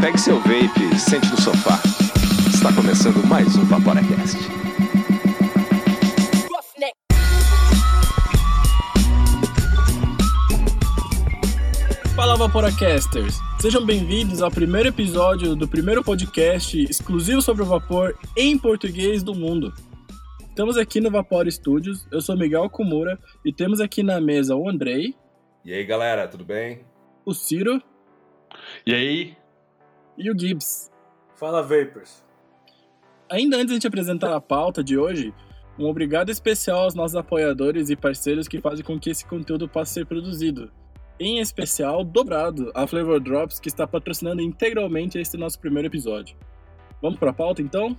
Pegue seu vape e sente no sofá. Está começando mais um Vaporacast. Fala Vaporacasters! Sejam bem-vindos ao primeiro episódio do primeiro podcast exclusivo sobre o vapor em português do mundo. Estamos aqui no Vapor Studios, eu sou Miguel Kumura e temos aqui na mesa o Andrei, E aí, galera, tudo bem? o Ciro E aí? E o Gibbs. Fala Vapors. Ainda antes de a gente apresentar a pauta de hoje, um obrigado especial aos nossos apoiadores e parceiros que fazem com que esse conteúdo possa ser produzido. Em especial, dobrado, a Flavor Drops, que está patrocinando integralmente este nosso primeiro episódio. Vamos para a pauta então?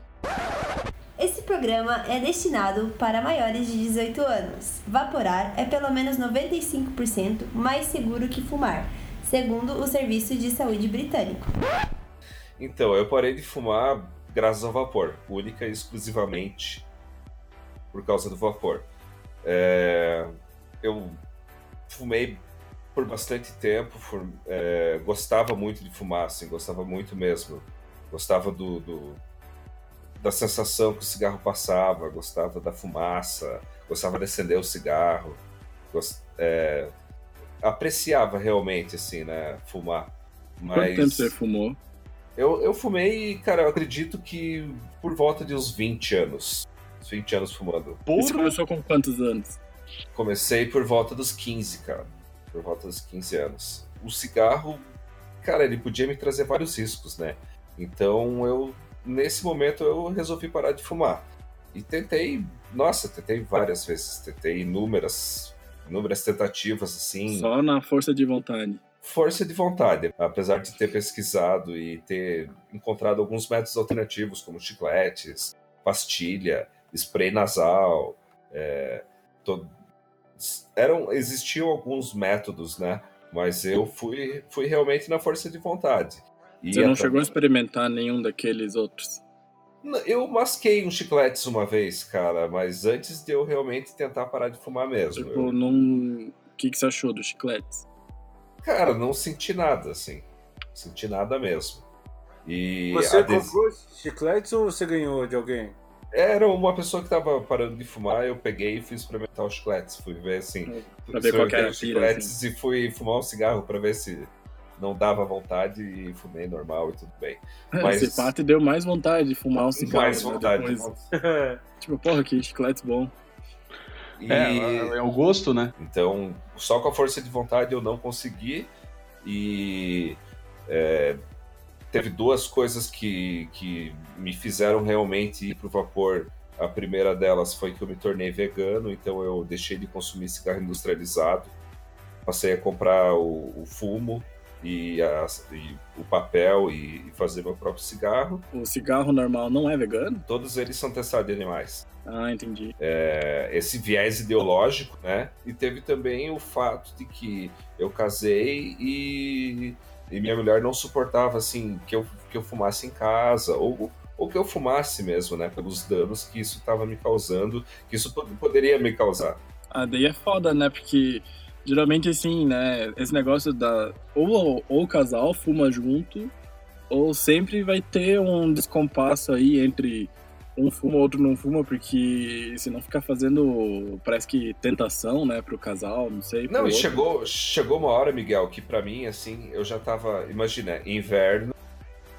Esse programa é destinado para maiores de 18 anos. Vaporar é pelo menos 95% mais seguro que fumar, segundo o Serviço de Saúde Britânico. Então, eu parei de fumar graças ao vapor, única e exclusivamente por causa do vapor. É, eu fumei por bastante tempo, for- é, gostava muito de fumar, assim, gostava muito mesmo. Gostava do, do- da sensação que o cigarro passava, gostava da fumaça, gostava de acender o cigarro, gos- é, apreciava realmente, assim, né, fumar. Quanto Mas... tempo você fumou? Eu, eu fumei, cara, eu acredito que por volta de uns 20 anos. Uns 20 anos fumando. E Você Porra! começou com quantos anos? Comecei por volta dos 15, cara. Por volta dos 15 anos. O cigarro, cara, ele podia me trazer vários riscos, né? Então eu, nesse momento, eu resolvi parar de fumar. E tentei, nossa, tentei várias vezes. Tentei inúmeras, inúmeras tentativas, assim. Só na força de vontade. Força de vontade, apesar de ter pesquisado e ter encontrado alguns métodos alternativos, como chicletes, pastilha, spray nasal, é, to- eram existiam alguns métodos, né? Mas eu fui, fui realmente na força de vontade. E Você não chegou a experimentar nenhum daqueles outros? Eu masquei uns chicletes uma vez, cara, mas antes de eu realmente tentar parar de fumar mesmo. Tipo, eu- não... O que, que você achou dos chicletes? Cara, não senti nada, assim. Senti nada mesmo. E Você comprou chicletes ou você ganhou de alguém? Era uma pessoa que tava parando de fumar, eu peguei e fui experimentar os chicletes. Fui ver assim. Pra ver qual era os chicletes e fui fumar um cigarro pra ver se não dava vontade e fumei normal e tudo bem. Mas- Esse pato deu mais vontade de fumar um cigarro. Mais né, vontade. depois. Tipo, porra, que chiclete bom. E, É, é o gosto, né? Então, só com a força de vontade eu não consegui. E é, teve duas coisas que, que me fizeram realmente ir pro vapor. A primeira delas foi que eu me tornei vegano, então eu deixei de consumir cigarro industrializado. Passei a comprar o, o fumo e, as- e o papel e, e fazer meu próprio cigarro. O cigarro normal não é vegano? Todos eles são testados em animais. Ah, entendi. É, esse viés ideológico, né? E teve também o fato de que eu casei e, e minha mulher não suportava assim que eu, que eu fumasse em casa ou, ou que eu fumasse mesmo, né? Pelos danos que isso estava me causando, que isso pod- poderia me causar. Ah, daí é foda, né? Porque geralmente assim, né? Esse negócio da. Ou, ou o casal fuma junto, ou sempre vai ter um descompasso aí entre um fuma, outro não fuma, porque senão fica fazendo, parece que tentação, né, pro casal, não sei. Não, e outro. chegou, chegou uma hora, Miguel, que pra mim, assim, eu já tava. Imagina, inverno,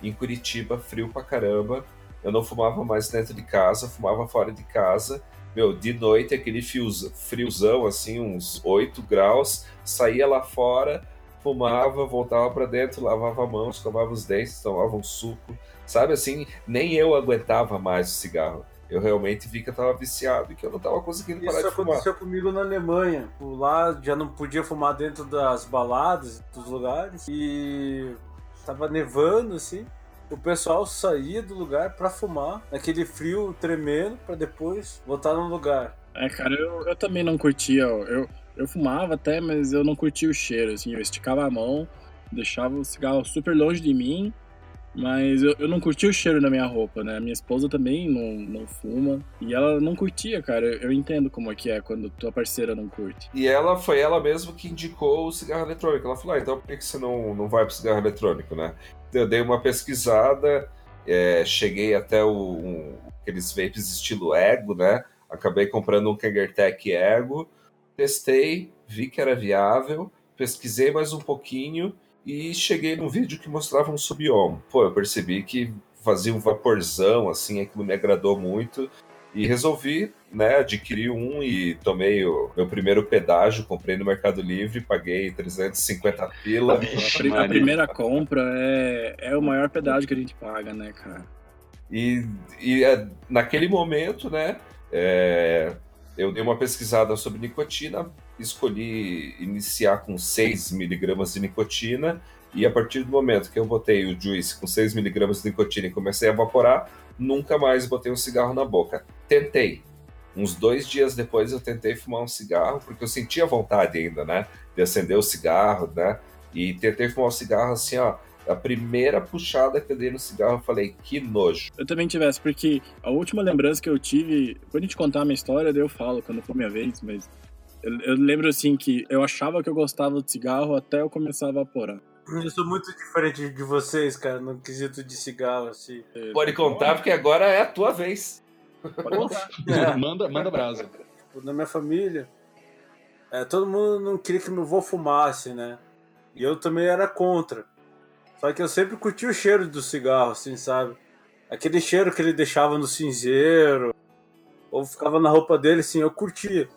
em Curitiba, frio pra caramba. Eu não fumava mais dentro de casa, fumava fora de casa. Meu, de noite, aquele fios- friozão, assim, uns 8 graus, saía lá fora, fumava, voltava pra dentro, lavava a mão, escovava os dentes, tomava um suco. Sabe assim, nem eu aguentava mais o cigarro. Eu realmente vi que eu tava viciado e que eu não tava conseguindo parar Isso de fumar. aconteceu comigo na Alemanha. Lá já não podia fumar dentro das baladas, dos lugares. E tava nevando, assim. O pessoal saía do lugar pra fumar, naquele frio tremendo, pra depois voltar no lugar. É, cara, eu, eu também não curtia. Eu, eu fumava até, mas eu não curtia o cheiro, assim. Eu esticava a mão, deixava o cigarro super longe de mim Mas eu, eu não curti o cheiro na minha roupa, né? Minha esposa também não, não fuma. E ela não curtia, cara. Eu, eu entendo como é que é quando tua parceira não curte. E ela foi ela mesma que indicou o cigarro eletrônico. Ela falou: ah, então por que que você não, não vai pro cigarro eletrônico, né? Eu dei uma pesquisada, é, cheguei até o, um, aqueles vapes estilo Ego, né? Acabei comprando um Kangertech Ego, testei, vi que era viável, pesquisei mais um pouquinho e cheguei num vídeo que mostrava um subiom. Pô, eu percebi que fazia um vaporzão, assim, aquilo me agradou muito. E resolvi, né, adquirir um e tomei o meu primeiro pedágio, comprei no Mercado Livre, paguei 350 pila. A, pri- a primeira compra é, é o maior pedágio que a gente paga, né, cara? E, e é, naquele momento, né, é, eu dei uma pesquisada sobre nicotina, escolhi iniciar com 6 miligramas de nicotina, e a partir do momento que eu botei o juice com 6 miligramas de nicotina e comecei a evaporar, nunca mais botei um cigarro na boca. Tentei. Uns dois dias depois eu tentei fumar um cigarro, porque eu sentia vontade ainda, né, de acender o cigarro, né, e tentei fumar um cigarro assim, ó, a primeira puxada que eu dei no cigarro, eu falei, que nojo. Eu também tivesse, porque a última lembrança que eu tive, quando a gente contar a minha história, eu falo, quando for minha vez, mas eu, eu lembro assim que eu achava que eu gostava de cigarro até eu começar a evaporar. Eu sou muito diferente de vocês, cara, no quesito de cigarro, assim. Pode contar, porque agora é a tua vez. Pode contar. É. manda, manda brasa. Tipo, na minha família, é, todo mundo não queria que meu avô fumasse, né? E eu também era contra. Só que eu sempre curti o cheiro do cigarro, assim, sabe? Aquele cheiro que ele deixava no cinzeiro, ou ficava na roupa dele, assim, eu curtia.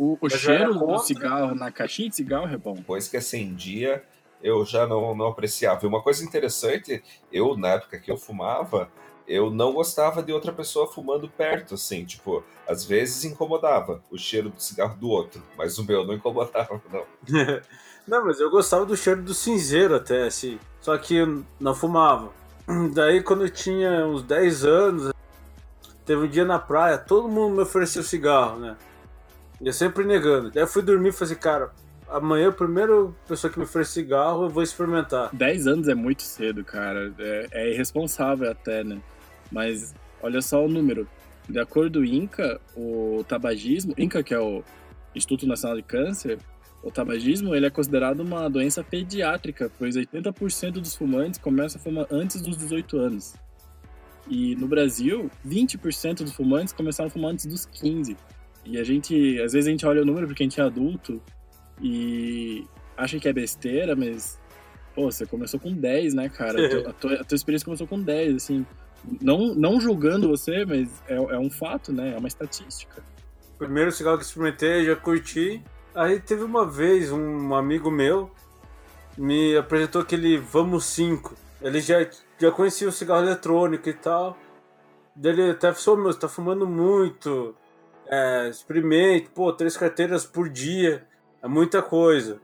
O, o cheiro do cigarro na caixinha de cigarro é bom. Depois que acendia, eu já não, não apreciava. E uma coisa interessante, eu, na época que eu fumava, eu não gostava de outra pessoa fumando perto, assim, tipo, às vezes incomodava o cheiro do cigarro do outro, mas o meu não incomodava, não. Não, mas eu gostava do cheiro do cinzeiro até, assim. Só que eu não fumava. Daí quando eu tinha uns 10 anos, teve um dia na praia, todo mundo me ofereceu cigarro, né? Eu sempre negando. Daí eu fui dormir e falei assim, cara, amanhã a primeira pessoa que me oferecer cigarro, eu vou experimentar. 10 anos é muito cedo, cara. É, é irresponsável até, né? Mas olha só o número. De acordo com o INCA, o tabagismo, INCA que é o Instituto Nacional de Câncer, o tabagismo ele é considerado uma doença pediátrica, pois 80% dos fumantes começam a fumar antes dos 18 anos. E no Brasil, 20% dos fumantes começaram a fumar antes dos 15. E a gente, às vezes a gente olha o número porque a gente é adulto e acha que é besteira, mas pô, você começou com 10, né, cara? A tua, a tua, experiência começou com 10, assim. Não, não julgando você, mas é, é um fato, né? É uma estatística. Primeiro cigarro que experimentei, já curti. Aí teve uma vez um amigo meu me apresentou aquele Vamos 5. Ele já, já conhecia o cigarro eletrônico e tal. Daí Ele até falou, meu, você tá fumando muito. É, experimente, pô, três carteiras por dia. É muita coisa.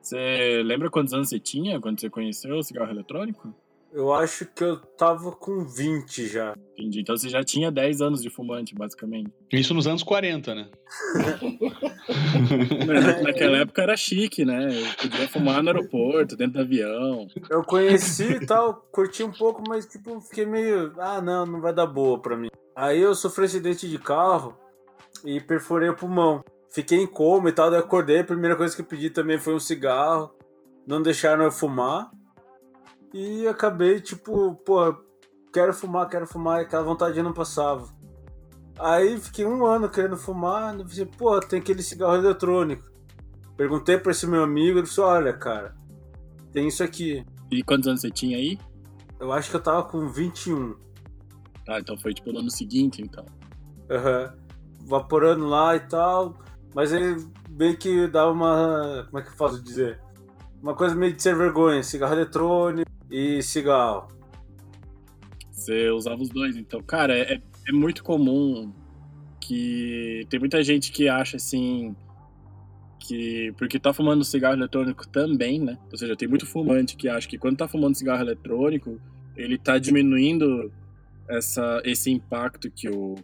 Você lembra quantos anos você tinha quando você conheceu o cigarro eletrônico? Eu acho que eu tava com 20 já. Entendi. Então você já tinha 10 anos de fumante, basicamente. Isso nos anos 40, né? Mas naquela época era chique, né? Eu podia fumar no aeroporto, dentro do avião. Eu conheci e tal, curti um pouco, mas tipo, fiquei meio. Ah, não, não vai dar boa pra mim. Aí eu sofri acidente de carro e perfurei o pulmão. Fiquei em coma e tal, daí acordei. A primeira coisa que eu pedi também foi um cigarro. Não deixaram eu fumar. E acabei, tipo, pô, quero fumar, quero fumar, e aquela vontade não passava. Aí fiquei um ano querendo fumar, e pensei, pô, tem aquele cigarro eletrônico. Perguntei pra esse meu amigo, ele falou, olha, cara, tem isso aqui. E quantos anos você tinha aí? Eu acho que eu tava com 21. Ah, então foi tipo no ano seguinte, então. Aham. Vaporando lá e tal. Mas ele meio que dá uma. Como é que eu posso dizer? Uma coisa meio de ser vergonha. Cigarro eletrônico e cigarro. Você usava os dois, então. Cara, é, é muito comum que. Tem muita gente que acha assim. Que. Porque tá fumando cigarro eletrônico também, né? Ou seja, tem muito fumante que acha que quando tá fumando cigarro eletrônico, ele tá diminuindo essa, esse impacto que o,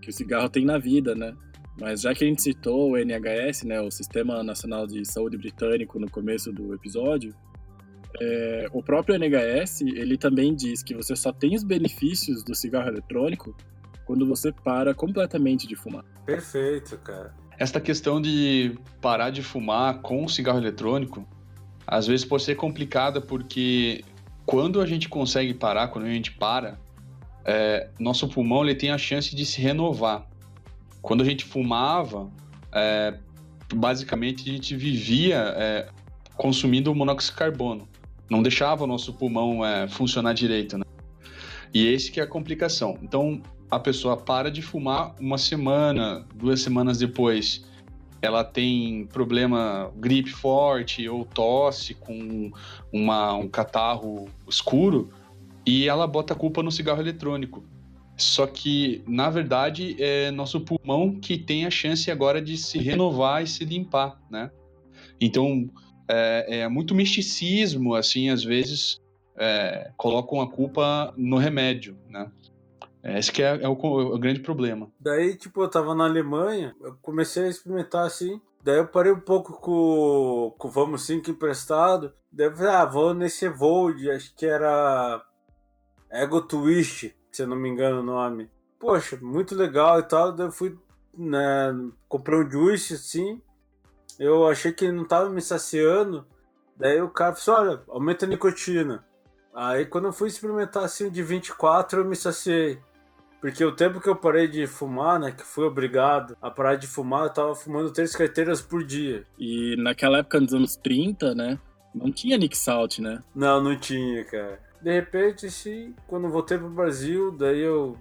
que o cigarro tem na vida, né? Mas já que a gente citou o NHS, né, o Sistema Nacional de Saúde Britânico, no começo do episódio, É, o próprio NHS, ele também diz que você só tem os benefícios do cigarro eletrônico quando você para completamente de fumar. Perfeito, cara. Esta questão de parar de fumar com cigarro eletrônico, às vezes pode ser complicada porque quando a gente consegue parar, quando a gente para, é, nosso pulmão ele tem a chance de se renovar. Quando a gente fumava, é, basicamente a gente vivia é, consumindo monóxido de carbono. Não deixava o nosso pulmão é, funcionar direito, né? E esse que é a complicação. Então, a pessoa para de fumar uma semana, duas semanas depois, ela tem problema gripe forte ou tosse com uma, um catarro escuro e ela bota a culpa no cigarro eletrônico. Só que, na verdade, é nosso pulmão que tem a chance agora de se renovar e se limpar, né? Então, é, é muito misticismo, assim, às vezes é, colocam a culpa no remédio, né? Esse que é, é, o, é, o, grande problema. Daí, tipo, eu tava na Alemanha, eu comecei a experimentar assim. Daí eu parei um pouco com, com o Vamos 5 emprestado. Daí eu falei, ah, vou nesse Evold, acho que era Ego Twist, se eu não me engano o nome. Poxa, muito legal e tal. Daí eu fui, né, comprei um juice assim. Eu achei que ele não tava me saciando. Daí o cara falou assim, olha, aumenta a nicotina. Aí quando eu fui experimentar assim de 24, eu me saciei. Porque o tempo que eu parei de fumar, né, que fui obrigado a parar de fumar, eu tava fumando três carteiras por dia. E naquela época, nos anos 30, né, não tinha Nick Salt, né? Não, não tinha, cara. De repente, sim, quando voltei pro Brasil, daí eu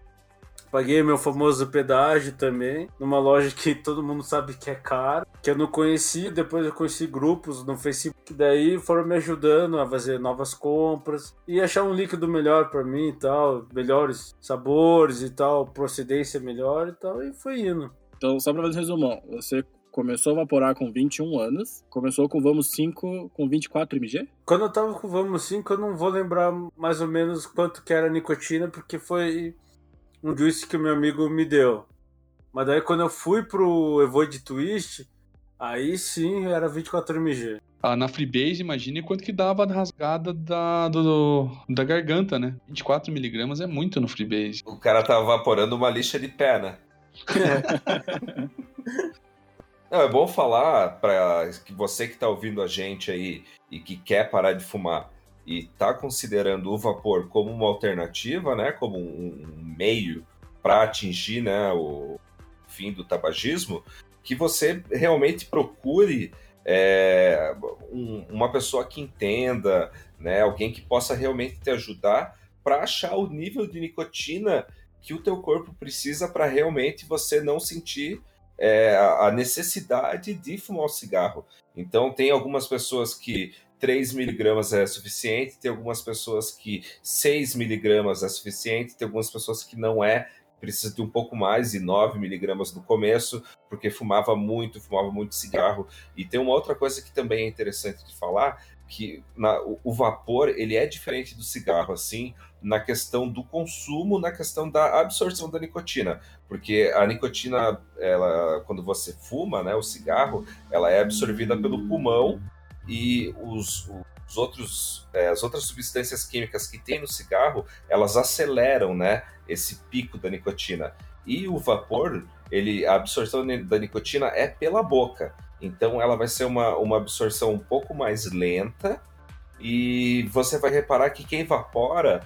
Paguei meu famoso pedágio também, numa loja que todo mundo sabe que é caro, que eu não conheci, depois eu conheci grupos no Facebook, daí foram me ajudando a fazer novas compras e achar um líquido melhor para mim e tal, melhores sabores e tal, procedência melhor e tal, e foi indo. Então, só pra fazer um resumão, você começou a vaporar com 21 anos, começou com Vamos 5 com 24 mg? Quando eu tava com Vamos 5, eu não vou lembrar mais ou menos quanto que era a nicotina, porque foi um juice que o meu amigo me deu. Mas daí quando eu fui pro Evoid Twist, aí sim era 24mg. Ah, na Freebase, imagine quanto que dava a rasgada da, do, da garganta, né? 24mg é muito no Freebase. O cara tava evaporando uma lixa de pé, né? Não, é bom falar para você que está ouvindo a gente aí e que quer parar de fumar e está considerando o vapor como uma alternativa, né, como um, meio para atingir né, o fim do tabagismo, que você realmente procure é, um, uma pessoa que entenda, né, alguém que possa realmente te ajudar para achar o nível de nicotina que o teu corpo precisa para realmente você não sentir é, a necessidade de fumar o cigarro. Então tem algumas pessoas que 3 miligramas é suficiente, tem algumas pessoas que 6 miligramas é suficiente, tem algumas pessoas que não é, precisa de um pouco mais, e 9 miligramas no começo, porque fumava muito, fumava muito cigarro. E tem uma outra coisa que também é interessante de falar, que na, o, vapor ele é diferente do cigarro, assim, na questão do consumo, na questão da absorção da nicotina, porque a nicotina, ela, quando você fuma, né, o cigarro, ela é absorvida pelo pulmão e os, os outros, é, as outras substâncias químicas que tem no cigarro, elas aceleram, né, esse pico da nicotina. E o vapor, ele, a absorção da nicotina é pela boca. Então ela vai ser uma, uma absorção um pouco mais lenta e você vai reparar que quem evapora,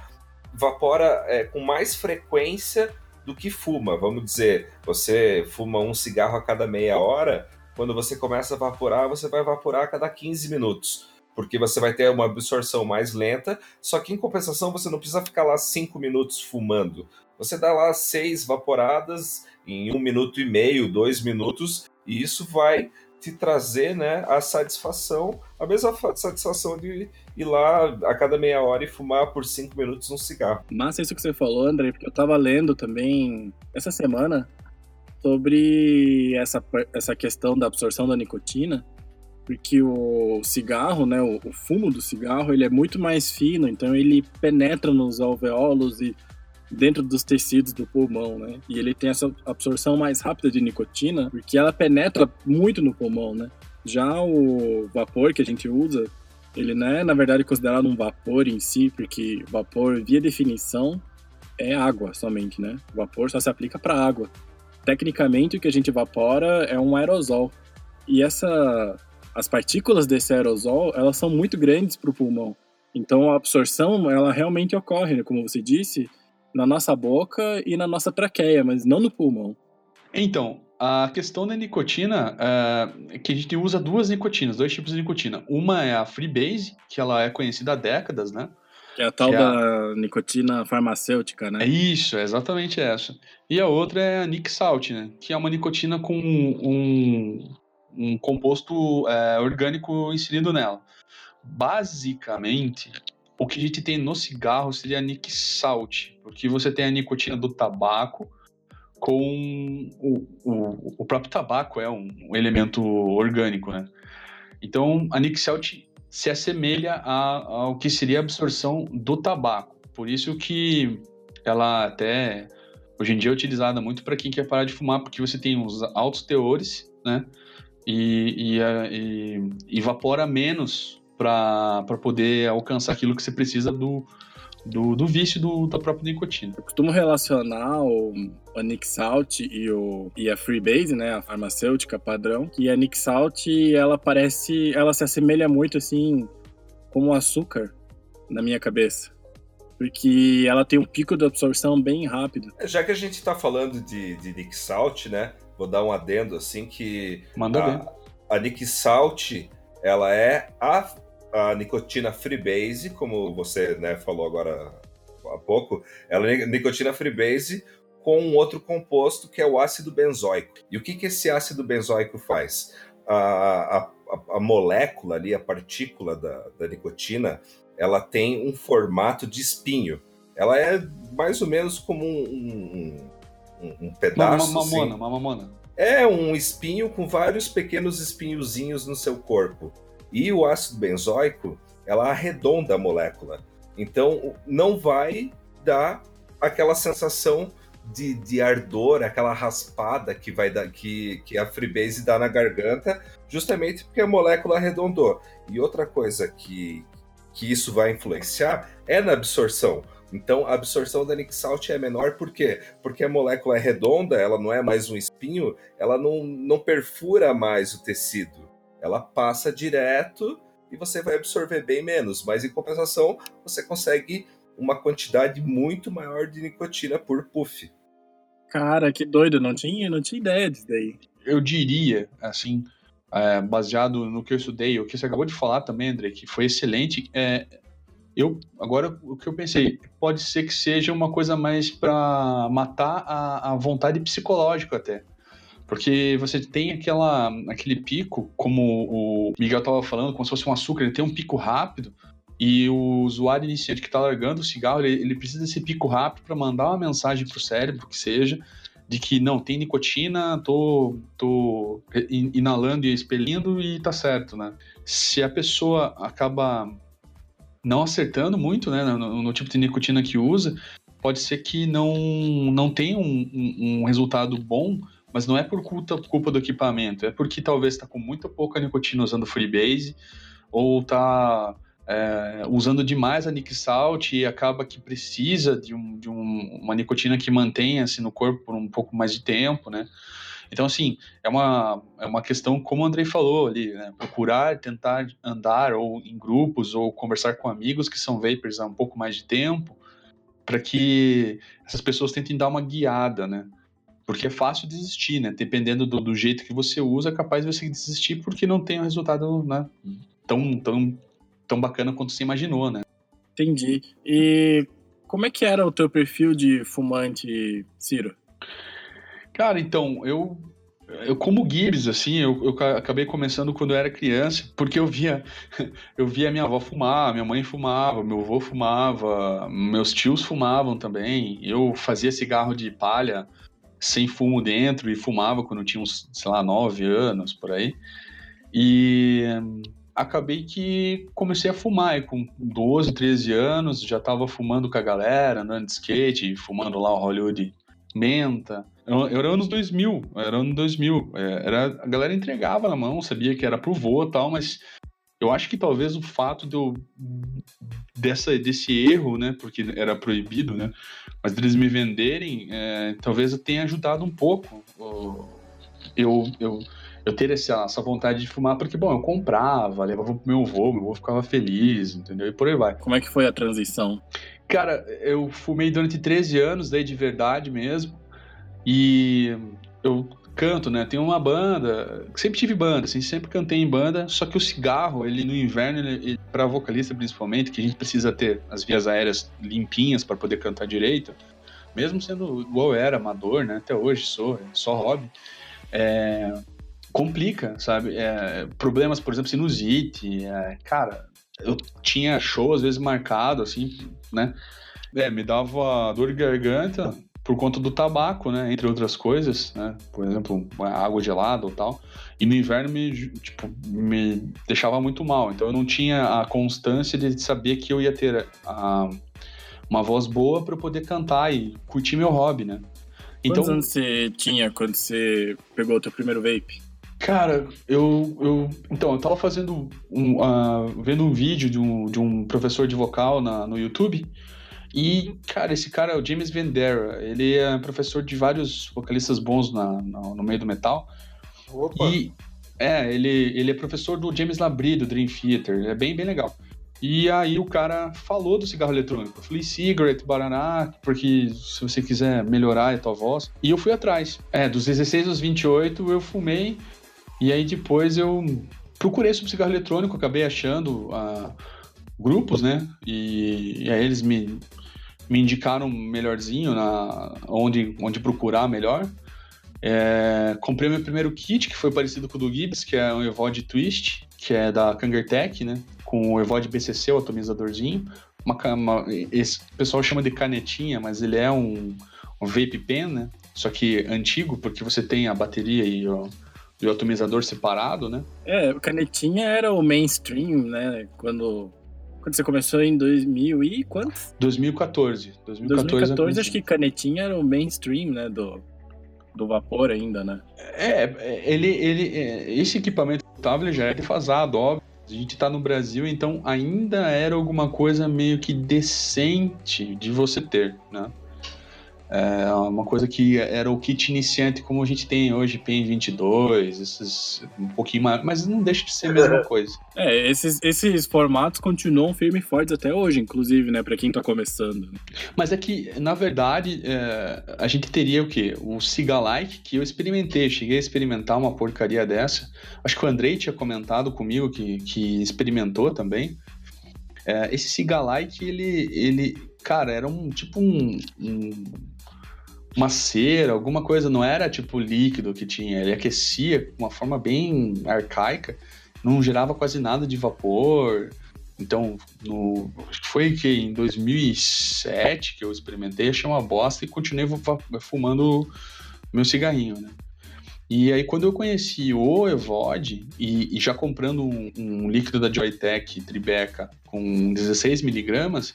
evapora é, com mais frequência do que fuma. Vamos dizer, você fuma um cigarro a cada meia hora, quando você começa a evaporar, você vai evaporar a cada 15 minutos. Porque você vai ter uma absorção mais lenta, só que em compensação você não precisa ficar lá 5 minutos fumando. Você dá lá seis vaporadas em um minuto e meio, dois minutos, e isso vai te trazer né, a satisfação, a mesma satisfação de ir lá a cada meia hora e fumar por cinco minutos um cigarro. Massa isso que você falou, André, porque eu tava lendo também essa semana sobre essa, essa questão da absorção da nicotina, porque o cigarro, né, o, o, fumo do cigarro, ele é muito mais fino, então ele penetra nos alveolos e dentro dos tecidos do pulmão, né? E ele tem essa absorção mais rápida de nicotina, porque ela penetra muito no pulmão, né? Já o vapor que a gente usa, Ele não é, na verdade, considerado um vapor em si, porque vapor, via definição, é água somente, né? O vapor só se aplica para água. Tecnicamente, o que a gente evapora é um aerosol. E essa, as partículas desse aerosol, elas são muito grandes para o pulmão. Então, a absorção, ela realmente ocorre, né? como você disse, na nossa boca e na nossa traqueia, mas não no pulmão. Então, a questão da nicotina é que a gente usa duas nicotinas, dois tipos de nicotina. Uma é a Freebase, que ela é conhecida há décadas, né? Que é a tal é da a... nicotina farmacêutica, né? É isso, é exatamente essa. E a outra é a Nick Salt, né? Que é uma nicotina com um, um composto é, orgânico inserido nela. Basicamente, o que a gente tem no cigarro seria a Nick Salt, porque você tem a nicotina do tabaco, com o, o, o próprio tabaco é um, elemento orgânico, né? Então, a Nixelt se assemelha ao que seria a absorção do tabaco. Por isso que ela até hoje em dia é utilizada muito para quem quer parar de fumar, porque você tem os altos teores, né? E, e, e evapora menos para poder alcançar aquilo que você precisa do, do, do vício do, da própria nicotina. Eu costumo relacionar o, a Nixalt e, o, e a Freebase, né, a farmacêutica padrão, que a Nixalt, ela parece, ela se assemelha muito, assim, como açúcar na minha cabeça. Porque ela tem um pico de absorção bem rápido. É, já que a gente está falando de, de Nixalt, né, vou dar um adendo, assim, que... Manda a, bem. A Nixalt, ela é a a nicotina freebase, como você né, falou agora há pouco, ela é nicotina freebase com um outro composto que é o ácido benzoico. E o que, que esse ácido benzoico faz? A, a, a molécula ali, a partícula da, da nicotina, ela tem um formato de espinho. Ela é mais ou menos como um, um, um pedaço. Uma mamona, assim. uma mamona. É um espinho com vários pequenos espinhozinhos no seu corpo. E o ácido benzoico, ela arredonda a molécula. Então, não vai dar aquela sensação de, de ardor, aquela raspada que vai dar, que, que a freebase dá na garganta, justamente porque a molécula arredondou. E outra coisa que, que isso vai influenciar é na absorção. Então, a absorção da Nixalt é menor, por quê? Porque a molécula é redonda, ela não é mais um espinho, ela não, não perfura mais o tecido ela passa direto e você vai absorver bem menos, mas em compensação você consegue uma quantidade muito maior de nicotina por puff. Cara, que doido, não tinha, não tinha ideia disso daí. Eu diria, assim, é, baseado no que eu estudei, o que você acabou de falar também, André, que foi excelente. É, eu agora o que eu pensei pode ser que seja uma coisa mais para matar a, a vontade psicológica até. Porque você tem aquela, aquele pico, como o Miguel estava falando, como se fosse um açúcar, ele tem um pico rápido, e o usuário iniciante que está largando o cigarro, ele, ele, precisa desse pico rápido para mandar uma mensagem para o cérebro, que seja, de que não, tem nicotina, tô, tô inalando e expelindo e tá certo, né? Se a pessoa acaba não acertando muito, né, no, no tipo de nicotina que usa, pode ser que não, não tenha um, um, um resultado bom, mas não é por culpa, culpa do equipamento, é porque talvez está com muito pouca nicotina usando Freebase, ou está é, usando demais a Nick Salt e acaba que precisa de, um, de um, uma nicotina que mantenha-se no corpo por um pouco mais de tempo, né? Então, assim, é uma, é uma questão, como o Andrei falou ali, né? procurar, tentar andar ou em grupos ou conversar com amigos que são vapers há um pouco mais de tempo, para que essas pessoas tentem dar uma guiada, né? Porque é fácil desistir, né? Dependendo do, do, jeito que você usa, é capaz de você desistir porque não tem um resultado né, tão, tão, tão bacana quanto você imaginou, né? Entendi. E como é que era o teu perfil de fumante, Ciro? Cara, então, eu eu como Gibbs, assim, eu, eu, acabei começando quando eu era criança, porque eu via eu via minha avó fumar, minha mãe fumava, meu avô fumava, meus tios fumavam também. Eu fazia cigarro de palha sem fumo dentro e fumava quando tinha uns, sei lá, 9 anos, por aí. E acabei que comecei a fumar e com 12, 13 anos, já estava fumando com a galera, andando de skate, fumando lá o Hollywood menta. Era anos 2000, era ano 2000. É, era, a galera entregava na mão, sabia que era pro vô e tal, mas Eu acho que talvez o fato de eu, dessa, desse erro, né, porque era proibido, né, mas deles me venderem, é, talvez eu tenha ajudado um pouco eu, eu, eu ter essa, essa vontade de fumar, porque, bom, eu comprava, levava pro meu avô, meu avô ficava feliz, entendeu? E por aí vai. Como é que foi a transição? Cara, eu fumei durante 13 anos, daí de verdade mesmo, e eu canto, né? Tem uma banda, sempre tive banda, assim, sempre cantei em banda, só que o cigarro, ele no inverno, ele, ele para vocalista principalmente, que a gente precisa ter as vias aéreas limpinhas para poder cantar direito, mesmo sendo igual era, amador, né? Até hoje sou, é só hobby. É, complica, sabe? É, problemas, por exemplo, sinusite, é, cara, eu tinha show às vezes marcado, assim, né? É, me dava dor de garganta, por conta do tabaco, né? Entre outras coisas, né? Por exemplo, água gelada ou tal. E no inverno me, tipo, me deixava muito mal. Então eu não tinha a constância de saber que eu ia ter a, uma voz boa para poder cantar e curtir meu hobby, né? Então, Quantos anos você tinha quando você pegou o teu primeiro vape? Cara, eu, eu. Então, eu tava fazendo. Um, uh, vendo um vídeo de um, de um professor de vocal na, no YouTube. E, cara, esse cara é o James Vendera. Ele é professor de vários vocalistas bons na, no, no meio do metal. Opa! E, é, ele, ele é professor do James Labrie, do Dream Theater. É bem, bem legal. E aí o cara falou do cigarro eletrônico. Eu falei, cigarette, baraná, porque se você quiser melhorar a tua voz. E eu fui atrás. É, dos 16 aos 28 eu fumei. E aí depois eu procurei sobre cigarro eletrônico, acabei achando uh, grupos, né? E, e aí eles me me indicaram melhorzinho na onde, onde procurar melhor. É, comprei meu primeiro kit, que foi parecido com o do Gibbs, que é um Evod Twist, que é da Kangertech, né? Com o Evod BCC, o atomizadorzinho. Uma, uma, esse pessoal chama de canetinha, mas ele é um, um vape pen, né? Só que antigo, porque você tem a bateria e o, e o atomizador separado, né? É, canetinha era o mainstream, né? Quando quando você começou em 2000 e quantos? 2014. 2014, 2014 acho que canetinha era o mainstream, né, do, do vapor ainda, né? É, ele, ele, é, esse equipamento tablet já é defasado, óbvio. A gente tá no Brasil, então ainda era alguma coisa meio que decente de você ter, né? É uma coisa que era o kit iniciante como a gente tem hoje, PEN 22, esses um pouquinho mais, mas não deixa de ser a mesma coisa. É, esses, esses formatos continuam firmes e fortes até hoje, inclusive, né, para quem tá começando. Mas é que, na verdade, é, a gente teria o quê? O Sigalike, que eu experimentei, cheguei a experimentar uma porcaria dessa. Acho que o Andrei tinha comentado comigo que, que experimentou também. É, esse Sigalike, ele, ele, cara, era um tipo um, um uma cera, alguma coisa, não era tipo líquido que tinha, ele aquecia de uma forma bem arcaica, não gerava quase nada de vapor. Então, no, foi que em 2007 que eu experimentei, achei uma bosta e continuei fumando meu cigarrinho, né? E aí, quando eu conheci o Evod, e, e já comprando um, um, líquido da Joytech Tribeca com 16 miligramas,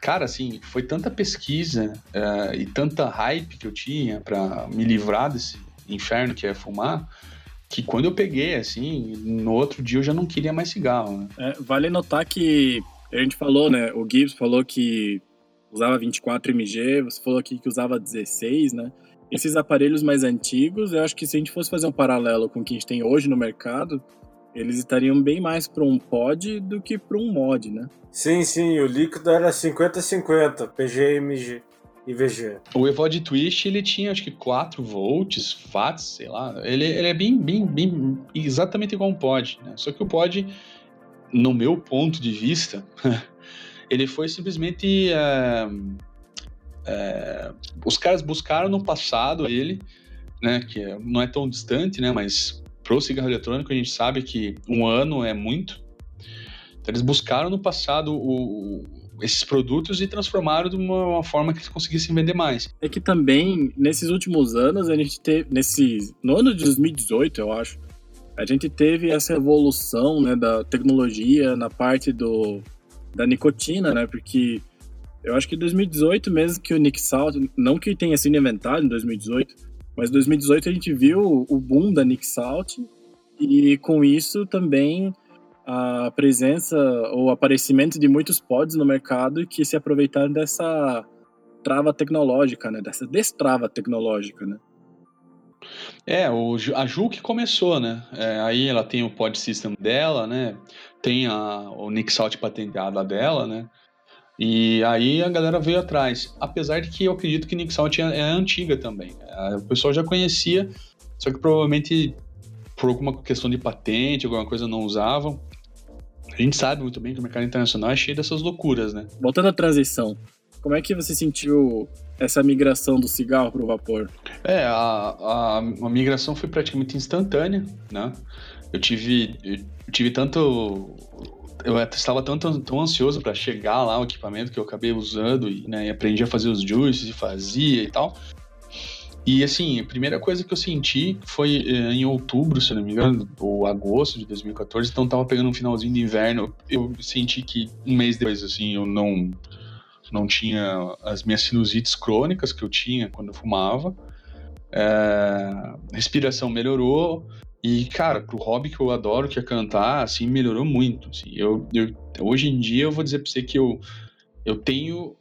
cara, assim, foi tanta pesquisa uh, e tanta hype que eu tinha para me livrar desse inferno que é fumar, que quando eu peguei, assim, no outro dia eu já não queria mais cigarro, né? É, vale notar que a gente falou, né? O Gibbs falou que usava 24 mg, você falou aqui que usava 16, né? Esses aparelhos mais antigos, eu acho que se a gente fosse fazer um paralelo com o que a gente tem hoje no mercado, eles estariam bem mais para um pod do que para um mod, né? Sim, sim, o líquido era 50-50, PGMG e VG. O Evod Twist, ele tinha acho que 4 volts, watts, sei lá. Ele, ele é bem, bem, bem, exatamente igual um pod, né? Só que o pod, no meu ponto de vista, ele foi simplesmente... É, é, os caras buscaram no passado ele, né, que não é tão distante, né, mas pro cigarro eletrônico, a gente sabe que um ano é muito. Então, eles buscaram no passado o, esses produtos e transformaram de uma, uma, forma que eles conseguissem vender mais. É que também, nesses últimos anos, a gente teve, nesse, no ano de 2018, eu acho, a gente teve essa evolução né, da tecnologia na parte do, da nicotina, né? Porque eu acho que em 2018, mesmo que o Nick Salt, não que tenha sido inventado em 2018, mas em 2018 a gente viu o boom da Nick Salt e com isso também a presença ou aparecimento de muitos pods no mercado que se aproveitaram dessa trava tecnológica, né? Dessa destrava tecnológica, né? É, o, a Ju que começou, né? É, aí ela tem o pod system dela, né? Tem a, o Nick Salt patenteada dela, né? E aí a galera veio atrás. Apesar de que eu acredito que Nick Salt é, é antiga também. É, o pessoal já conhecia, só que provavelmente por alguma questão de patente, alguma coisa não usavam. A gente sabe muito bem que o mercado internacional é cheio dessas loucuras, né? Voltando à transição, como é que você sentiu essa migração do cigarro para o vapor? É, a, a, a, migração foi praticamente instantânea, né? Eu tive, eu tive tanto. Eu estava tão, tão, tão ansioso para chegar lá o equipamento que eu acabei usando e, né, e aprendi a fazer os juices e fazia e tal. E assim, a primeira coisa que eu senti foi eh, em outubro, se não me engano, ou agosto de 2014, então tava pegando um finalzinho de inverno. Eu senti que um mês depois, assim, eu não, não tinha as minhas sinusites crônicas que eu tinha quando eu fumava. É, respiração melhorou. E, cara, pro hobby que eu adoro, que é cantar, assim, melhorou muito. Assim, eu, eu, hoje em dia eu vou dizer pra você que eu, eu tenho.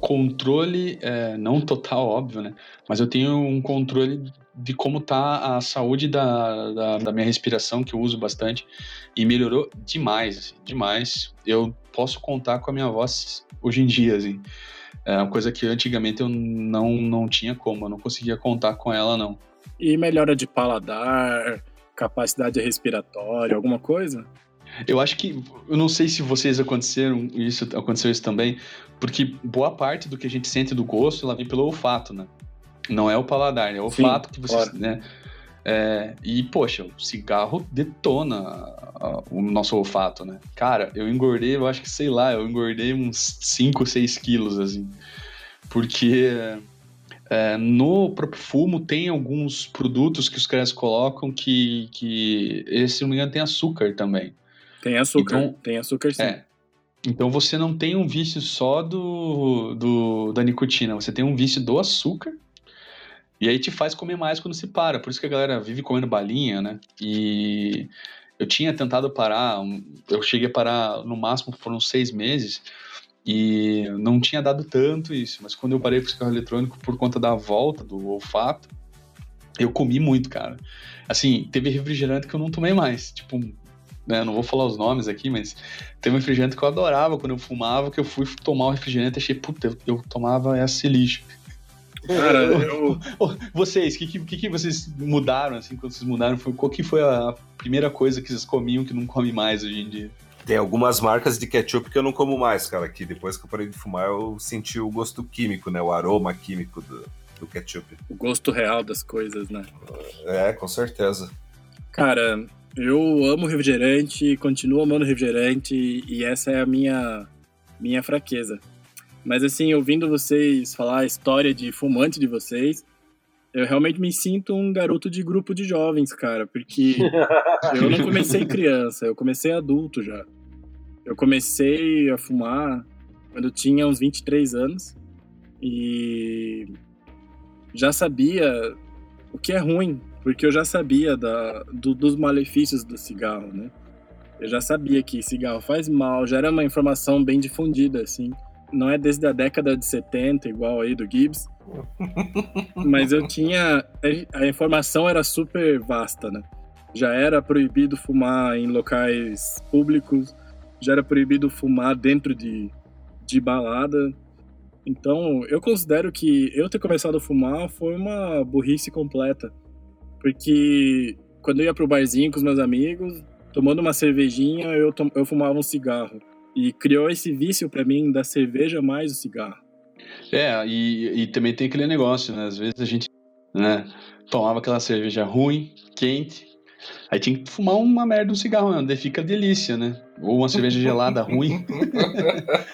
Controle, é, não total, óbvio, né? Mas eu tenho um controle de como tá a saúde da, da, da minha respiração, que eu uso bastante, e melhorou demais, assim, demais. Eu posso contar com a minha voz hoje em dia, assim. É uma coisa que antigamente eu não, não tinha como, eu não conseguia contar com ela, não. E melhora de paladar, capacidade respiratória, alguma coisa? Eu acho que. Eu não sei se vocês aconteceram isso, aconteceu isso também, porque boa parte do que a gente sente do gosto ela vem pelo olfato, né? Não é o paladar, é o olfato Sim, que vocês. Claro. Né? É, e, poxa, o cigarro detona o nosso olfato, né? Cara, eu engordei, eu acho que, sei lá, eu engordei uns 5, 6 quilos, assim. Porque é, no próprio fumo tem alguns produtos que os caras colocam que, que esse, se não me engano, tem açúcar também. Tem açúcar, então, tem açúcar sim. É. Então você não tem um vício só do, do, da nicotina, você tem um vício do açúcar. E aí te faz comer mais quando se para. Por isso que a galera vive comendo balinha, né? E eu tinha tentado parar, eu cheguei a parar no máximo foram seis meses e não tinha dado tanto isso. Mas quando eu parei com o cigarro eletrônico por conta da volta do olfato, eu comi muito, cara. Assim, teve refrigerante que eu não tomei mais. Tipo, né? Não vou falar os nomes aqui, mas tem um refrigerante que eu adorava quando eu fumava, que eu fui tomar o um refrigerante e achei, puta, eu, eu tomava esse lixo. Cara, eu... Vocês, o que, que, que, vocês mudaram, assim, quando vocês mudaram? Foi, qual que foi a primeira coisa que vocês comiam que não come mais hoje em dia? Tem algumas marcas de ketchup que eu não como mais, cara, que depois que eu parei de fumar eu senti o gosto químico, né, o aroma químico do, do ketchup. O gosto real das coisas, né? É, com certeza. Cara, eu amo refrigerante, continuo amando refrigerante e essa é a minha, minha fraqueza. Mas assim, ouvindo vocês falar a história de fumante de vocês, eu realmente me sinto um garoto de grupo de jovens, cara, porque eu não comecei criança, eu comecei adulto já. Eu comecei a fumar quando eu tinha uns 23 anos e já sabia o que é ruim porque eu já sabia da, do, dos malefícios do cigarro, né? Eu já sabia que cigarro faz mal, já era uma informação bem difundida, assim. Não é desde a década de 70, igual aí do Gibbs. Mas eu tinha. A informação era super vasta, né? Já era proibido fumar em locais públicos, já era proibido fumar dentro de, de balada. Então, eu considero que eu ter começado a fumar foi uma burrice completa porque quando eu ia pro barzinho com os meus amigos, tomando uma cervejinha, eu, eu fumava um cigarro. E criou esse vício para mim da cerveja mais o cigarro. É, e, e também tem aquele negócio, né? Às vezes a gente né, tomava aquela cerveja ruim, quente, aí tinha que fumar uma merda um cigarro, né? Daí fica delícia, né? Ou uma cerveja gelada ruim.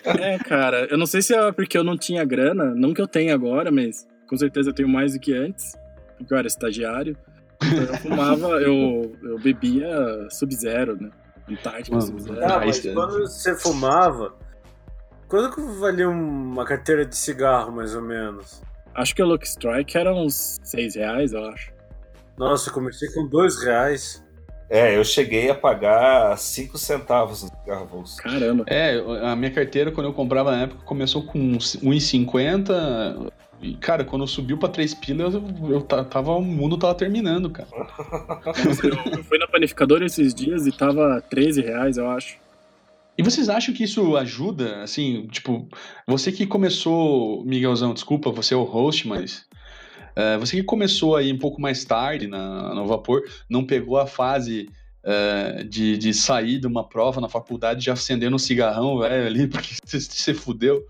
É, cara, eu não sei se é porque eu não tinha grana, não que eu tenha agora, mas com certeza eu tenho mais do que antes, porque eu era estagiário. Então eu fumava, eu, eu bebia Sub-Zero, né? Antártica Sub-Zero. Ah, mas quando você fumava, quanto que valia uma carteira de cigarro, mais ou menos? Acho que o Lucky Strike era uns 6 reais, eu acho. Nossa, eu comecei com 2 reais. É, eu cheguei a pagar 5 centavos no cigarro avulso. Caramba. É, a minha carteira, quando eu comprava na época, começou com 1,50. E, cara, quando subiu pra 3 pilas, eu, eu tava, o mundo tava terminando, cara. eu, eu fui na panificadora esses dias e tava 13 reais, eu acho. E vocês acham que isso ajuda? Assim, tipo, você que começou, Miguelzão, desculpa, você é o host, mas. Uh, você que começou aí um pouco mais tarde na, no Vapor, não pegou a fase uh, de, de sair de uma prova na faculdade já acendendo um cigarrão, velho, ali, porque você, fudeu.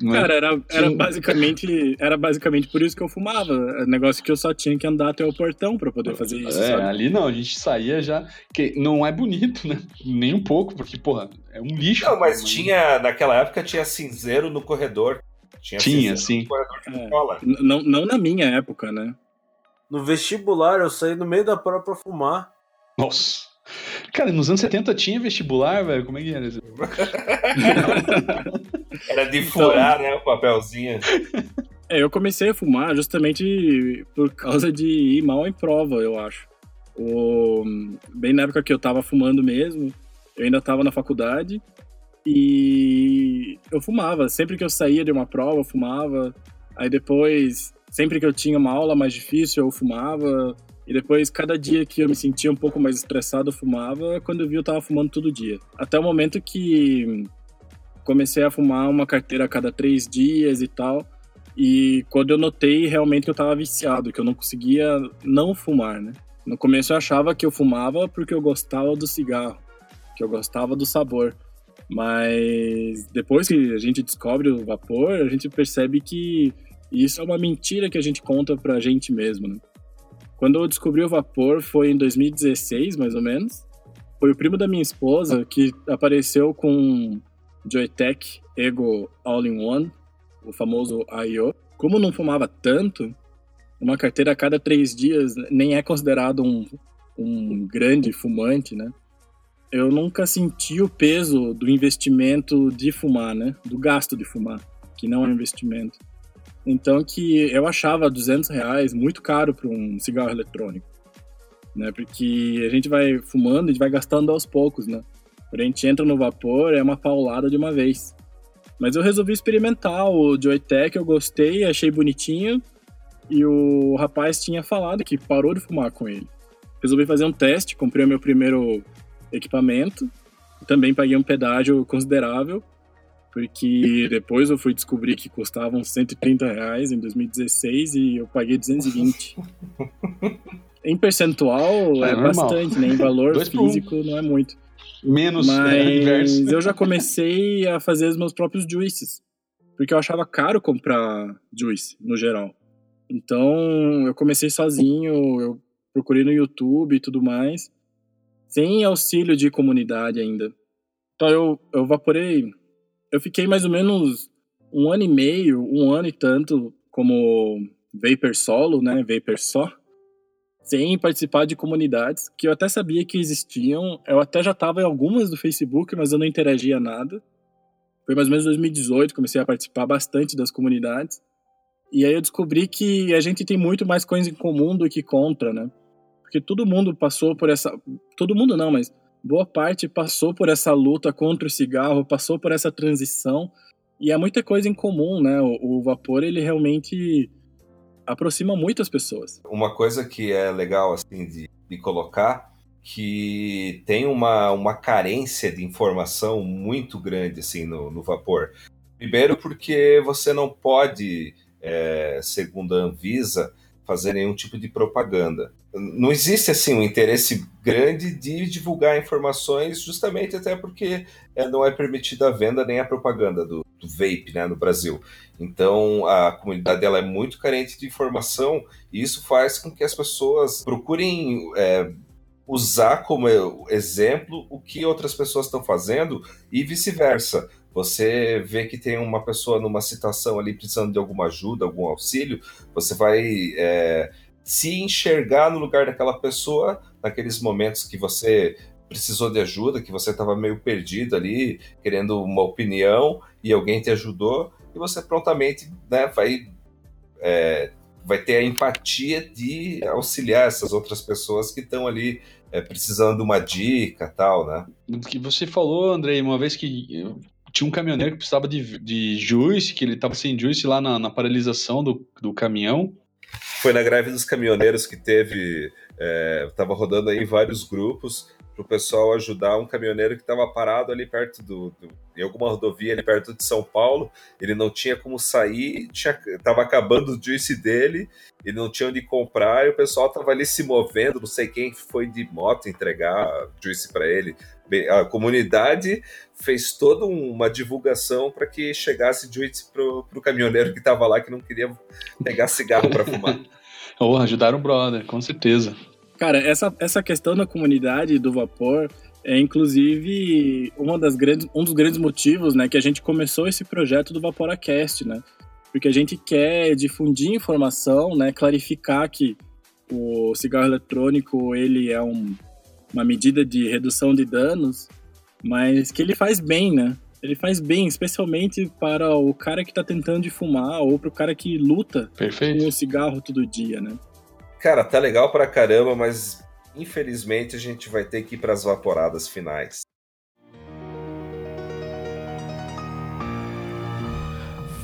Né? Cara, era, era, basicamente, era basicamente por isso que eu fumava. É negócio que eu só tinha que andar até o portão para poder fazer isso. É, sabe? ali não, a gente saía já. que Não é bonito, né? Nem um pouco, porque, porra, é um lixo. Não, mas tinha, naquela época tinha cinzeiro no corredor. Tinha, tinha sim. É, não, não na minha época, né? No vestibular, eu saí no meio da prova pra fumar. Nossa. Cara, nos anos 70 tinha vestibular, velho? Como é que era isso? era de furar, então, né, o papelzinho. É, eu comecei a fumar justamente por causa de ir mal em prova, eu acho. O... Bem na época que eu tava fumando mesmo, eu ainda tava na faculdade e eu fumava. Sempre que eu saía de uma prova, eu fumava. Aí depois, sempre que eu tinha uma aula mais difícil, eu fumava. E depois, cada dia que eu me sentia um pouco mais estressado, eu fumava. Quando eu vi, eu tava fumando todo dia. Até o momento que comecei a fumar uma carteira a cada três dias e tal. E quando eu notei realmente que eu tava viciado, que eu não conseguia não fumar, né? No começo eu achava que eu fumava porque eu gostava do cigarro, que eu gostava do sabor. Mas depois que a gente descobre o vapor, a gente percebe que isso é uma mentira que a gente conta pra gente mesmo, né? Quando eu descobri o vapor foi em 2016, mais ou menos. Foi o primo da minha esposa que apareceu com Joytech Ego All-in-One, o famoso I.O. Como não fumava tanto, uma carteira a cada três dias nem é considerado um, um grande fumante, né? Eu nunca senti o peso do investimento de fumar, né? Do gasto de fumar, que não é um investimento. Então que eu achava 200 reais muito caro para um cigarro eletrônico, né? Porque a gente vai fumando e vai gastando aos poucos, né? Quando a gente entra no vapor é uma paulada de uma vez. Mas eu resolvi experimentar o Joytech, eu gostei, achei bonitinho e o rapaz tinha falado que parou de fumar com ele. Resolvi fazer um teste, comprei o meu primeiro equipamento, também paguei um pedágio considerável porque depois eu fui descobrir que custavam 130 reais em 2016 e eu paguei 220. em percentual é, é bastante, né? Em valor físico não é muito. Menos Mas é, eu já comecei a fazer os meus próprios juices, porque eu achava caro comprar juice no geral. Então eu comecei sozinho, eu procurei no YouTube e tudo mais, sem auxílio de comunidade ainda. Então eu, eu vaporei eu fiquei mais ou menos um ano e meio, um ano e tanto como Vapor solo, né? Vapor só, sem participar de comunidades que eu até sabia que existiam. Eu até já estava em algumas do Facebook, mas eu não interagia nada. Foi mais ou menos 2018, comecei a participar bastante das comunidades. E aí eu descobri que a gente tem muito mais coisas em comum do que contra, né? Porque todo mundo passou por essa. Todo mundo não, mas boa parte passou por essa luta contra o cigarro, passou por essa transição e há muita coisa em comum, né? O, o vapor ele realmente aproxima muitas pessoas. Uma coisa que é legal assim de, de colocar que tem uma, uma carência de informação muito grande assim no, no vapor. Primeiro porque você não pode, é, segundo a Anvisa, fazer nenhum tipo de propaganda. Não existe assim um interesse grande de divulgar informações, justamente até porque é, não é permitida a venda nem a propaganda do, do vape né, no Brasil. Então a comunidade dela é muito carente de informação e isso faz com que as pessoas procurem é, usar como exemplo o que outras pessoas estão fazendo e vice-versa. Você vê que tem uma pessoa numa situação ali precisando de alguma ajuda, algum auxílio, você vai é, se enxergar no lugar daquela pessoa naqueles momentos que você precisou de ajuda, que você estava meio perdido ali, querendo uma opinião e alguém te ajudou, e você prontamente né, vai, é, vai ter a empatia de auxiliar essas outras pessoas que estão ali é, precisando de uma dica tal, né? O que você falou, Andrei, uma vez que tinha um caminhoneiro que precisava de, de juice, que ele estava sem juice lá na, na paralisação do, do caminhão. Foi na greve dos caminhoneiros que teve, estava é, rodando aí vários grupos para o pessoal ajudar um caminhoneiro que estava parado ali perto do, do, em alguma rodovia ali perto de São Paulo. Ele não tinha como sair, estava acabando o juice dele, ele não tinha onde comprar e o pessoal estava ali se movendo. Não sei quem foi de moto entregar juice para ele. A comunidade fez toda uma divulgação para que chegasse juice pro, pro caminhoneiro que estava lá que não queria pegar cigarro para fumar. oh, ajudaram o brother, com certeza. Cara, essa, essa questão da comunidade do vapor é inclusive uma das grandes, um dos grandes motivos né, que a gente começou esse projeto do Vaporacast, né? Porque a gente quer difundir informação, né, clarificar que o cigarro eletrônico ele é um, uma medida de redução de danos, mas que ele faz bem, né? Ele faz bem, especialmente para o cara que está tentando fumar ou para o cara que luta Perfeito. com o cigarro todo dia, né? Cara, tá legal pra caramba, mas infelizmente a gente vai ter que ir pras vaporadas finais.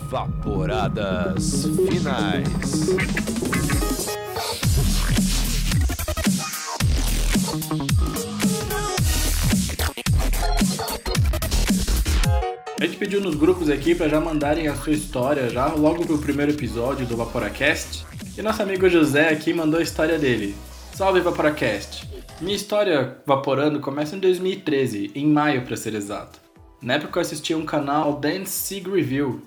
Vaporadas finais. A gente pediu nos grupos aqui para já mandarem a sua história já logo pro primeiro episódio do Vaporacast. E nosso amigo José aqui mandou a história dele. Salve Vaporacast! Minha história vaporando começa em 2013, em maio para ser exato. Na época eu assistia um canal Dance Sig Review,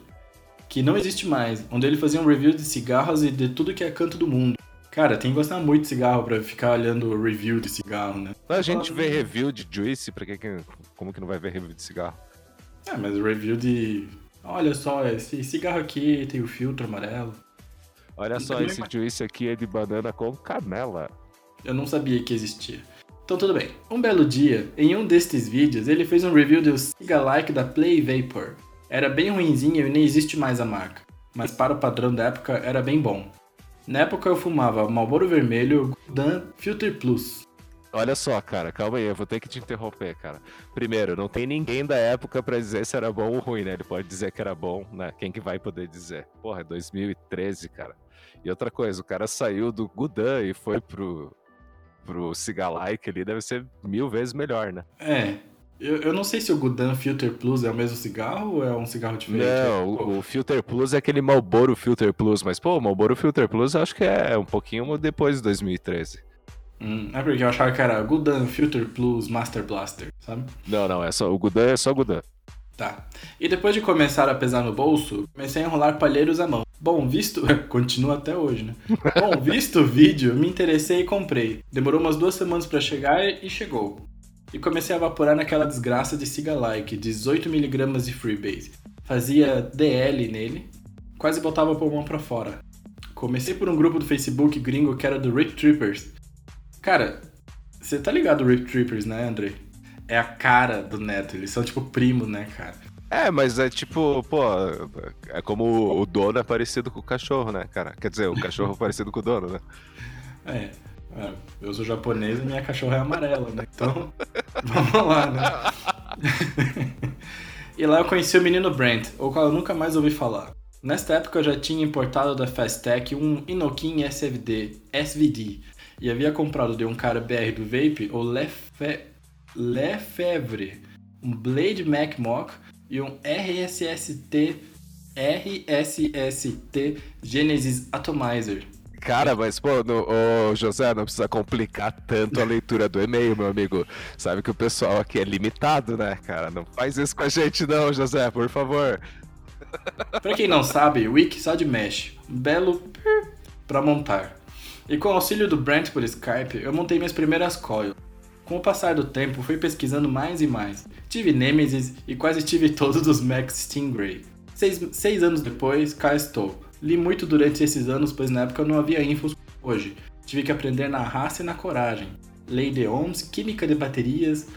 que não existe mais, onde ele fazia um review de cigarros e de tudo que é canto do mundo. Cara, tem que gostar muito de cigarro pra ficar olhando o review de cigarro, né? A gente vê review de Juice, pra que, como que não vai ver review de cigarro? É, mas review de. Olha só, esse cigarro aqui tem o filtro amarelo. Olha só, esse juice aqui é de banana com canela. Eu não sabia que existia. Então tudo bem. Um belo dia, em um destes vídeos, ele fez um review do Cigalike da Play Vapor. Era bem ruinzinho e nem existe mais a marca, mas para o padrão da época era bem bom. Na época eu fumava Marlboro Vermelho Dan Filter Plus. Olha só, cara, calma aí, eu vou ter que te interromper, cara. Primeiro, não tem ninguém da época para dizer se era bom ou ruim, né? Ele pode dizer que era bom, né? Quem que vai poder dizer? Porra, é 2013, cara. E outra coisa, o cara saiu do Gudan e foi pro, pro Cigalike ali, deve ser mil vezes melhor, né? É. Eu, eu não sei se o Gudan Filter Plus é o mesmo cigarro ou é um cigarro diferente. Não, o, o Filter Plus é aquele Marlboro Filter Plus, mas pô, o Marlboro Filter Plus eu acho que é um pouquinho depois de 2013. Hum, é porque eu achava que era Gudan Filter Plus Master Blaster, sabe? Não, não, é só o Gudan é só Gudan. Tá. E depois de começar a pesar no bolso, comecei a enrolar palheiros à mão. Bom, visto. Continua até hoje, né? Bom, visto o vídeo, me interessei e comprei. Demorou umas duas semanas para chegar e chegou. E comecei a evaporar naquela desgraça de Siga Like, 18mg de Freebase. Fazia DL nele, quase botava o pulmão pra fora. Comecei por um grupo do Facebook gringo que era do Rip Trippers. Cara, você tá ligado do Rip Trippers, né, André? É a cara do Neto, eles são tipo primo, né, cara? É, mas é tipo, pô, é como o dono é parecido com o cachorro, né, cara? Quer dizer, o cachorro é parecido com o dono, né? É, é, eu sou japonês e minha cachorra é amarela, né? Então, vamos lá, né? e lá eu conheci o menino Brent, o qual eu nunca mais ouvi falar. Nesta época eu já tinha importado da Fastech um Inokin SVD, SVD, e havia comprado de um cara BR do Vape o Lefe, Lefebvre, um Blade Mac Mock e um RSST RSST Genesis Atomizer. Cara, mas pô, no, ô, José, não precisa complicar tanto a leitura do e-mail, meu amigo. Sabe que o pessoal aqui é limitado, né, cara? Não faz isso com a gente não, José, por favor. Pra quem não sabe, Wiki só de mesh. Belo pra montar. E com o auxílio do Brent por Skype, eu montei minhas primeiras coils. Com o passar do tempo, fui pesquisando mais e mais. Tive Nemesis e quase tive todos os Max Stingray. Seis, seis anos depois, cá estou. Li muito durante esses anos, pois na época não havia infos hoje. Tive que aprender na raça e na coragem. Lei de ohms, química de baterias,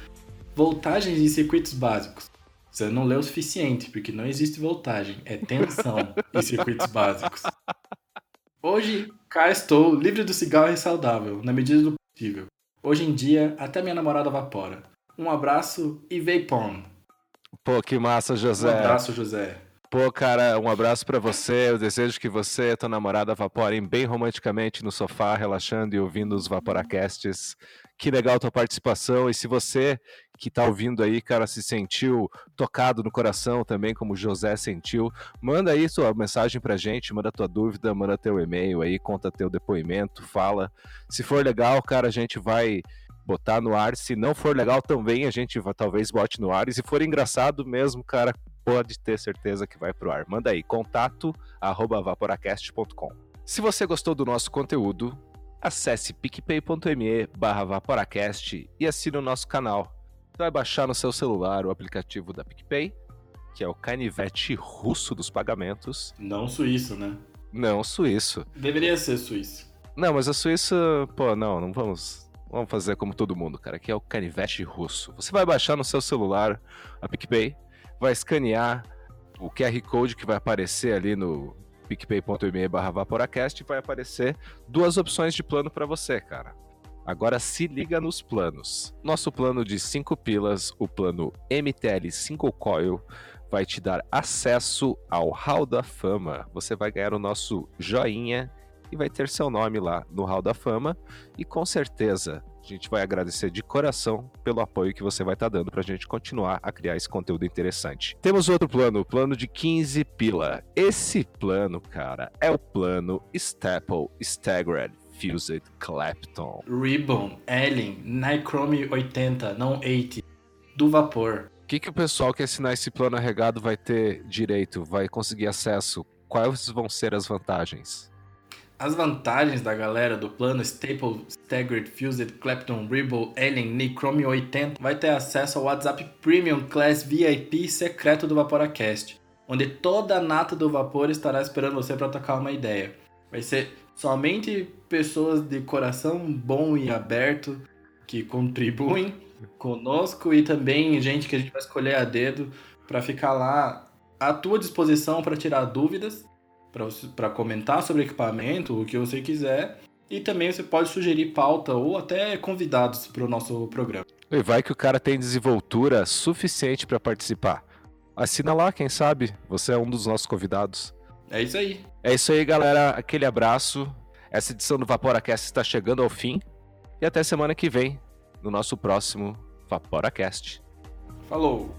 voltagens de circuitos básicos. Você não leu o suficiente, porque não existe voltagem, é tensão em circuitos básicos. Hoje, cá estou, livre do cigarro e saudável, na medida do possível. Hoje em dia, até minha namorada vapora. Um abraço e Vapon. Pô, que massa, José. Um abraço, José. Pô, cara, um abraço para você. Eu desejo que você e tua namorada vaporem bem romanticamente no sofá, relaxando e ouvindo os Vaporacasts. Que legal tua participação. E se você que tá ouvindo aí, cara, se sentiu tocado no coração também, como o José sentiu, manda aí sua mensagem pra gente, manda tua dúvida, manda teu e-mail aí, conta teu depoimento, fala. Se for legal, cara, a gente vai botar no ar. Se não for legal também, a gente talvez bote no ar. E se for engraçado mesmo, cara, pode ter certeza que vai pro ar. Manda aí, contato arroba vaporacast.com. Se você gostou do nosso conteúdo, acesse picpay.me barra vaporacast e assine o nosso canal. Você vai baixar no seu celular o aplicativo da PicPay, que é o canivete russo dos pagamentos. Não suíço, né? Não suíço. Deveria ser suíço. Não, mas a Suíça, pô, não, não vamos. Vamos fazer como todo mundo, cara, que é o canivete russo. Você vai baixar no seu celular a PicPay, vai escanear o QR Code que vai aparecer ali no picpay.me barra vaporacast vai aparecer duas opções de plano para você, cara. Agora se liga nos planos. Nosso plano de 5 pilas, o plano MTL 5 Coil, vai te dar acesso ao Hall da Fama. Você vai ganhar o nosso joinha e vai ter seu nome lá no Hall da Fama. E com certeza a gente vai agradecer de coração pelo apoio que você vai estar tá dando para a gente continuar a criar esse conteúdo interessante. Temos outro plano, o plano de 15 pila. Esse plano, cara, é o plano Staple Staggered Fused Clapton. Ribbon, Ellen, Nichrome 80, não 80, do vapor. O que, que o pessoal que assinar esse plano arregado vai ter direito, vai conseguir acesso? Quais vão ser as vantagens? As vantagens da galera do plano Staple Staggered Fused Clapton Ribble Alien Nichrome 80 vai ter acesso ao WhatsApp Premium Class VIP secreto do Vaporacast, onde toda a nata do vapor estará esperando você para tocar uma ideia. Vai ser somente pessoas de coração bom e aberto que contribuem conosco e também gente que a gente vai escolher a dedo para ficar lá à tua disposição para tirar dúvidas, para comentar sobre equipamento, o que você quiser. E também você pode sugerir pauta ou até convidados para o nosso programa. E vai que o cara tem desenvoltura suficiente para participar. Assina lá, quem sabe? Você é um dos nossos convidados. É isso aí. É isso aí, galera. Aquele abraço. Essa edição do Vaporacast está chegando ao fim. E até semana que vem, no nosso próximo Vaporacast. Falou!